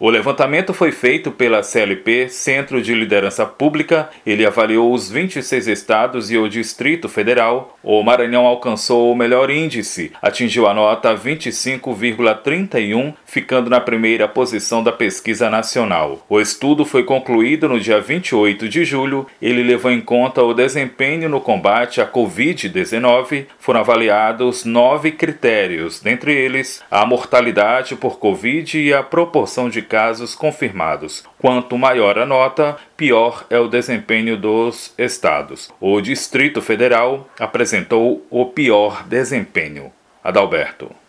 O levantamento foi feito pela CLP, Centro de Liderança Pública. Ele avaliou os 26 estados e o Distrito Federal. O Maranhão alcançou o melhor índice, atingiu a nota 25,31, ficando na primeira posição da pesquisa nacional. O estudo foi concluído no dia 28 de julho. Ele levou em conta o desempenho no combate à Covid-19. Foram avaliados nove critérios, dentre eles a mortalidade por Covid e a proporção de casos confirmados. Quanto maior a nota, pior é o desempenho dos estados. O Distrito Federal apresentou o pior desempenho. Adalberto.